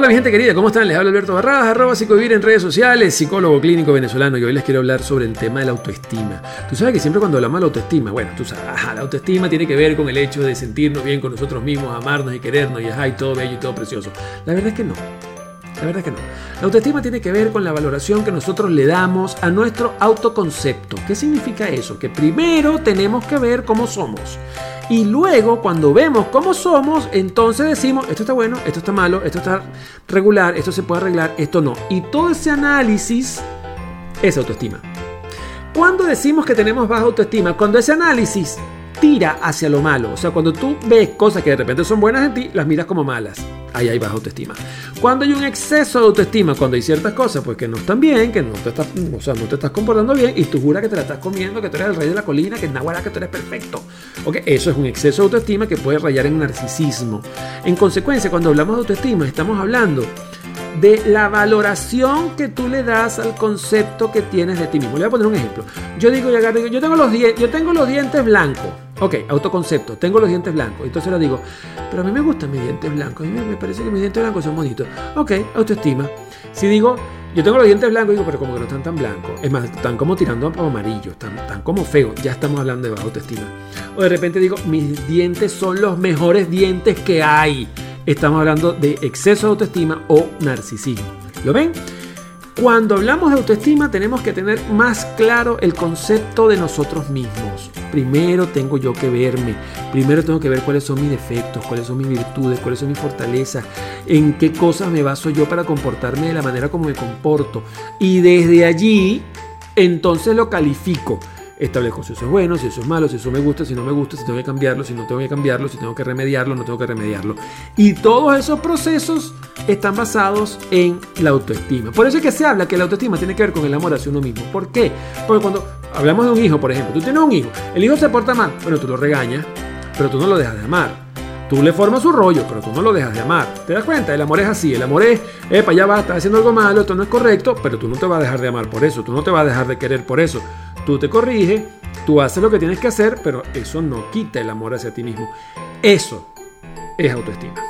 Hola mi gente querida, ¿cómo están? Les habla Alberto Barradas, arroba psicovivir en redes sociales, psicólogo clínico venezolano y hoy les quiero hablar sobre el tema de la autoestima. Tú sabes que siempre cuando hablamos de la autoestima, bueno, tú sabes, ajá, la autoestima tiene que ver con el hecho de sentirnos bien con nosotros mismos, amarnos y querernos y ajá, y todo bello y todo precioso. La verdad es que no. La verdad es que no. La autoestima tiene que ver con la valoración que nosotros le damos a nuestro autoconcepto. ¿Qué significa eso? Que primero tenemos que ver cómo somos. Y luego, cuando vemos cómo somos, entonces decimos, esto está bueno, esto está malo, esto está regular, esto se puede arreglar, esto no. Y todo ese análisis es autoestima. Cuando decimos que tenemos baja autoestima, cuando ese análisis tira hacia lo malo, o sea, cuando tú ves cosas que de repente son buenas en ti, las miras como malas ahí hay baja autoestima. Cuando hay un exceso de autoestima, cuando hay ciertas cosas pues que no están bien, que no te estás, o sea, no te estás comportando bien y tú juras que te la estás comiendo, que tú eres el rey de la colina, que naguará, que tú eres perfecto. ¿Ok? Eso es un exceso de autoestima que puede rayar en narcisismo. En consecuencia, cuando hablamos de autoestima, estamos hablando de la valoración que tú le das al concepto que tienes de ti mismo. Le voy a poner un ejemplo. Yo digo, yo tengo los, yo tengo los dientes blancos. Ok, autoconcepto, tengo los dientes blancos. Entonces le digo, pero a mí me gustan mis dientes blancos. A mí me parece que mis dientes blancos son bonitos. Ok, autoestima. Si digo, yo tengo los dientes blancos, digo, pero como que no están tan blancos. Es más, están como tirando a amarillo, están, están como feos. Ya estamos hablando de baja autoestima. O de repente digo, mis dientes son los mejores dientes que hay. Estamos hablando de exceso de autoestima o narcisismo. ¿Lo ven? Cuando hablamos de autoestima tenemos que tener más claro el concepto de nosotros mismos. Primero tengo yo que verme, primero tengo que ver cuáles son mis defectos, cuáles son mis virtudes, cuáles son mis fortalezas, en qué cosas me baso yo para comportarme de la manera como me comporto. Y desde allí, entonces lo califico establezco si eso es bueno, si eso es malo, si eso me gusta, si no me gusta, si tengo que cambiarlo, si no tengo que cambiarlo, si tengo que remediarlo, no tengo que remediarlo. Y todos esos procesos están basados en la autoestima. Por eso es que se habla que la autoestima tiene que ver con el amor hacia uno mismo. ¿Por qué? Porque cuando hablamos de un hijo, por ejemplo, tú tienes un hijo, el hijo se porta mal, bueno, tú lo regañas, pero tú no lo dejas de amar. Tú le formas su rollo, pero tú no lo dejas de amar. ¿Te das cuenta? El amor es así. El amor es, epa, ya va, estás haciendo algo malo, esto no es correcto, pero tú no te vas a dejar de amar por eso. Tú no te vas a dejar de querer por eso. Tú te corriges, tú haces lo que tienes que hacer, pero eso no quita el amor hacia ti mismo. Eso es autoestima.